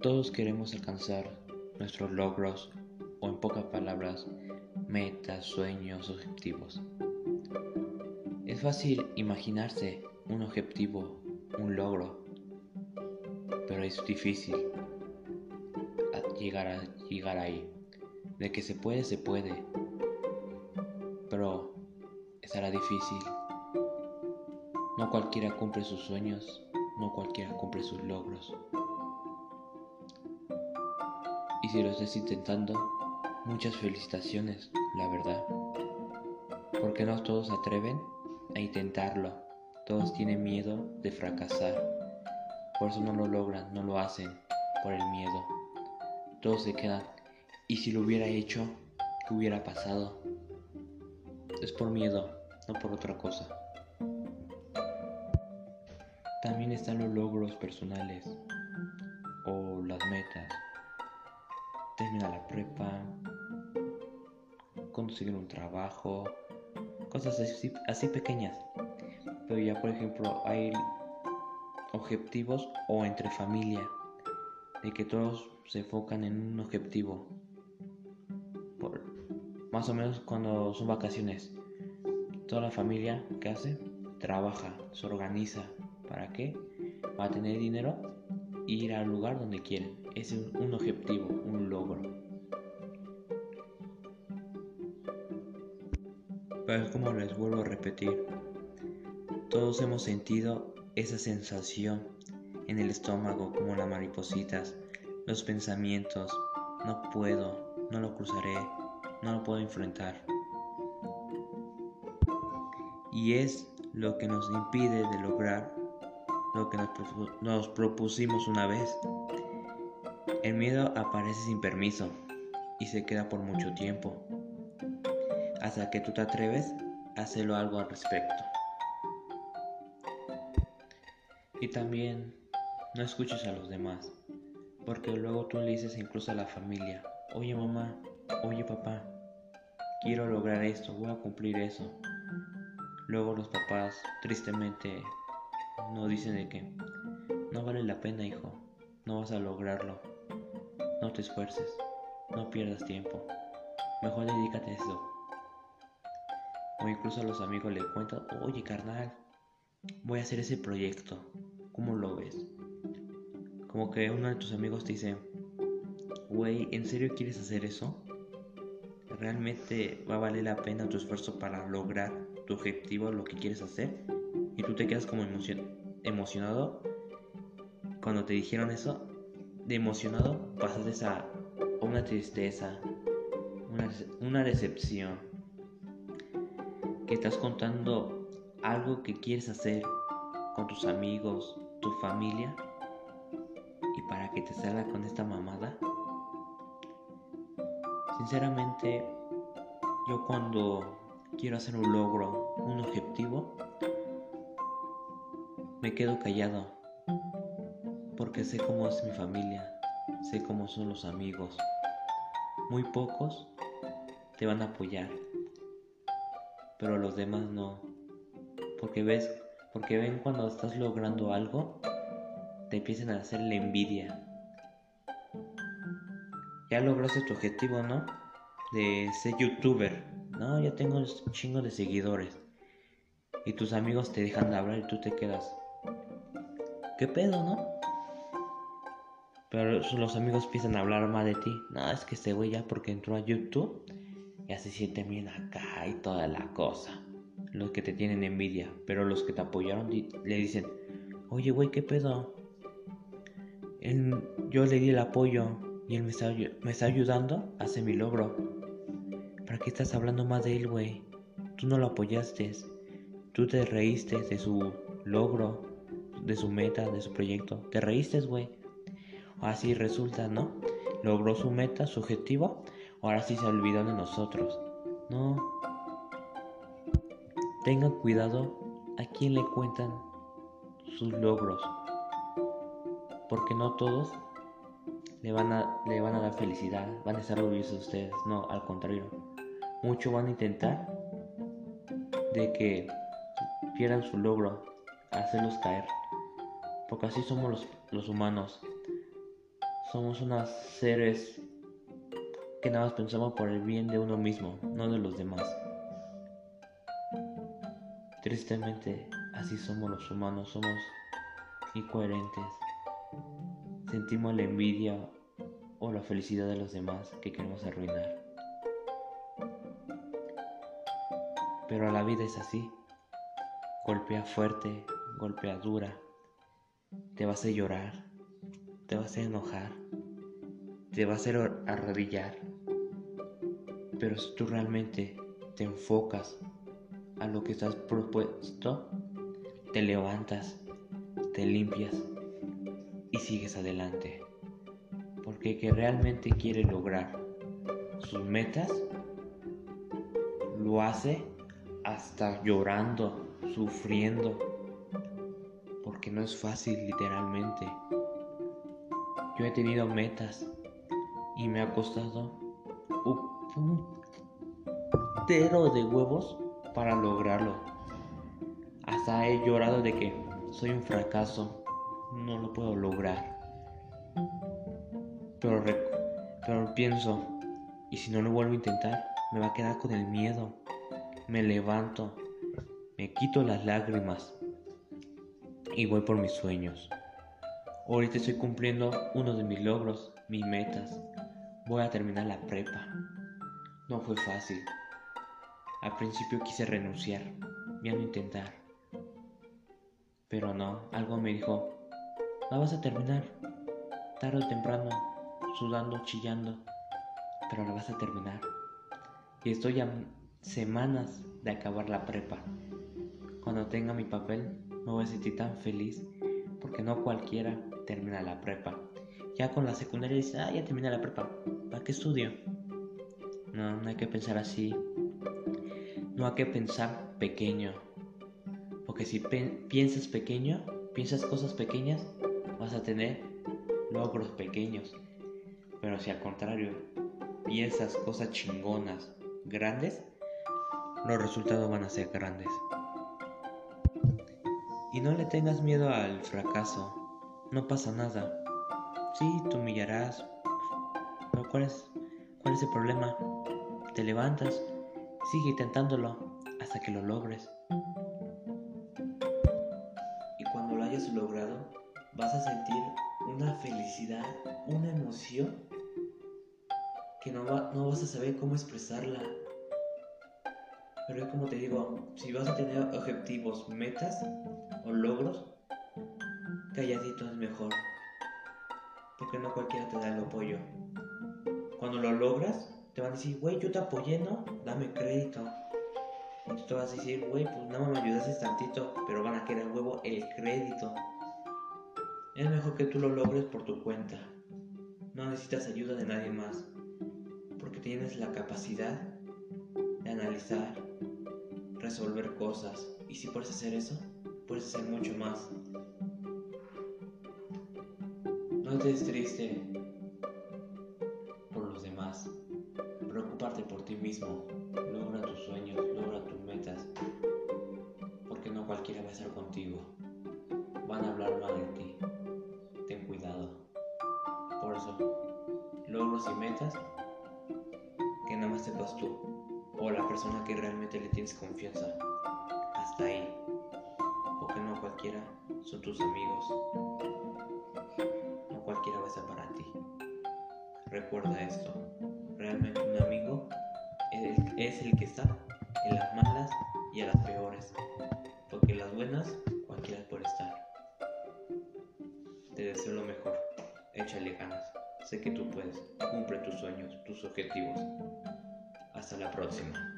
Todos queremos alcanzar nuestros logros o en pocas palabras, metas, sueños, objetivos. Es fácil imaginarse un objetivo, un logro, pero es difícil llegar, a, llegar ahí. De que se puede, se puede, pero estará difícil. No cualquiera cumple sus sueños, no cualquiera cumple sus logros. Y si lo estás intentando, muchas felicitaciones, la verdad. Porque no todos atreven a intentarlo. Todos tienen miedo de fracasar. Por eso no lo logran, no lo hacen, por el miedo. Todos se quedan. ¿Y si lo hubiera hecho? ¿Qué hubiera pasado? Es por miedo, no por otra cosa. También están los logros personales o las metas. Terminar la prepa, conseguir un trabajo, cosas así, pequeñas. Pero ya por ejemplo hay objetivos o entre familia, de que todos se enfocan en un objetivo. Por, más o menos cuando son vacaciones, toda la familia, ¿qué hace? Trabaja, se organiza, ¿Para qué? Para tener dinero e ir al lugar donde quieren. Es un objetivo, un logro. Pero es como les vuelvo a repetir. Todos hemos sentido esa sensación en el estómago como las maripositas, los pensamientos, no puedo, no lo cruzaré, no lo puedo enfrentar. Y es lo que nos impide de lograr lo que nos, propusimos una vez. El miedo aparece sin permiso y se queda por mucho tiempo, hasta que tú te atreves a hacerlo algo al respecto. Y también no escuches a los demás, porque luego tú le dices incluso a la familia, oye mamá, oye papá, quiero lograr esto, voy a cumplir eso. Luego los papás tristemente no dicen de que no vale la pena, hijo, no vas a lograrlo. No te esfuerces, no pierdas tiempo. Mejor dedícate a eso. O incluso a los amigos le cuentan, oye carnal, voy a hacer ese proyecto. ¿Cómo lo ves? Como que uno de tus amigos te dice, güey, ¿en serio quieres hacer eso? ¿Realmente va a valer la pena tu esfuerzo para lograr tu objetivo, lo que quieres hacer? Y tú te quedas como emocionado cuando te dijeron eso. De emocionado pasas a una tristeza, una, una decepción. Que estás contando algo que quieres hacer con tus amigos, tu familia. Y para que te salga con esta mamada. Sinceramente, yo cuando quiero hacer un logro, un objetivo, me quedo callado porque sé cómo es mi familia, sé cómo son los amigos. Muy pocos te van a apoyar, pero los demás no. Porque ves, porque ven cuando estás logrando algo, te empiezan a hacer la envidia. Ya lograste tu objetivo, ¿no? De ser youtuber. No, ya tengo un chingo de seguidores. Y tus amigos te dejan de hablar y tú te quedas. ¿Qué pedo, no? Pero los amigos empiezan a hablar más de ti. No, es que este güey ya porque entró a YouTube ya se siente bien acá y toda la cosa. Los que te tienen envidia. Pero los que te apoyaron le dicen, oye güey, ¿qué pedo? yo le di el apoyo y él me está, me está ayudando mi logro. ¿Para qué estás hablando más de él, güey? Tú no lo apoyaste. Tú te reíste de su logro de su meta, de su proyecto. Te reíste, güey. Así resulta, ¿no? Logró su meta, su objetivo. Ahora sí se olvidó de nosotros. No. Tengan cuidado a quien le cuentan sus logros. Porque no todos le van a, le dar felicidad, van a estar orgullosos de ustedes. No, al contrario. Muchos van a intentar de que pierdan su logro, hacerlos caer porque así somos los, los humanos. Somos unos seres que nada más pensamos por el bien de uno mismo, no de los demás. Tristemente, así somos los humanos, somos incoherentes. Sentimos la envidia o la felicidad de los demás que queremos arruinar. Pero la vida es así. Golpea fuerte, golpea dura. Te va a llorar, te va a enojar, te va a arrodillar. Pero si tú realmente te enfocas a lo que estás propuesto, te levantas, te limpias y sigues adelante. Porque el que realmente quiere lograr sus metas, lo hace hasta llorando, sufriendo, porque no es fácil literalmente. Yo he tenido metas y me ha costado un putero de huevos para lograrlo. Hasta he llorado de que soy un fracaso, no lo puedo lograr. Pero, pero pienso, ¿y si no lo vuelvo a intentar? Me va a quedar con el miedo me levanto, me quito las lágrimas y voy por mis sueños. Ahorita estoy cumpliendo uno de mis logros, mis metas. Voy a terminar la prepa. No fue fácil. Al principio quise renunciar, ya no intentar. Pero no, algo me dijo, la vas a terminar, tarde o temprano, sudando, chillando, pero la vas a terminar. Y estoy ya semanas de acabar la prepa. Cuando tenga mi papel me voy a sentir tan feliz porque no cualquiera termina la prepa. Ya con la secundaria dice, ah, ya termina la prepa, ¿para qué estudio? No, no hay que pensar así. No hay que pensar pequeño. Porque si piensas pequeño, piensas cosas pequeñas, vas a tener logros pequeños. Pero si al contrario, piensas cosas chingonas, grandes, los resultados van a ser grandes. Y no le tengas miedo al fracaso, no pasa nada. Sí, te humillarás, pero ¿cuál es, cuál es el problema? Te levantas, sigue intentándolo hasta que lo logres. Y cuando lo hayas logrado, vas a sentir una felicidad, una emoción que no, no vas a saber cómo expresarla pero es como te digo, si vas a tener objetivos, metas o logros, calladito es mejor. Porque no cualquiera te da el apoyo. Cuando lo logras, te van a decir, güey, yo te apoyé, ¿no? Dame crédito. Y tú te vas a decir, güey, pues nada más me ayudaste tantito, pero van a querer huevo el crédito. Es mejor que tú lo logres por tu cuenta. No necesitas ayuda de nadie más. Porque tienes la capacidad de analizar, resolver cosas. Y si puedes hacer eso, puedes hacer mucho más. No estés triste por los demás. Preocuparte por ti mismo. Logra tus sueños, logra tus metas. Porque no cualquiera va a estar contigo. Van a hablar mal de ti. Ten cuidado. Por eso, logros y metas que nada más sepas tú o la persona que realmente le tienes confianza. Hasta ahí. No cualquiera son tus amigos. No cualquiera va a ser para ti. Recuerda esto. Realmente un amigo es el que está en las malas y en las peores. Porque en las buenas cualquiera puede estar. Te deseo lo mejor. Échale ganas. Sé que tú puedes. Cumple tus sueños, tus objetivos. Hasta la próxima.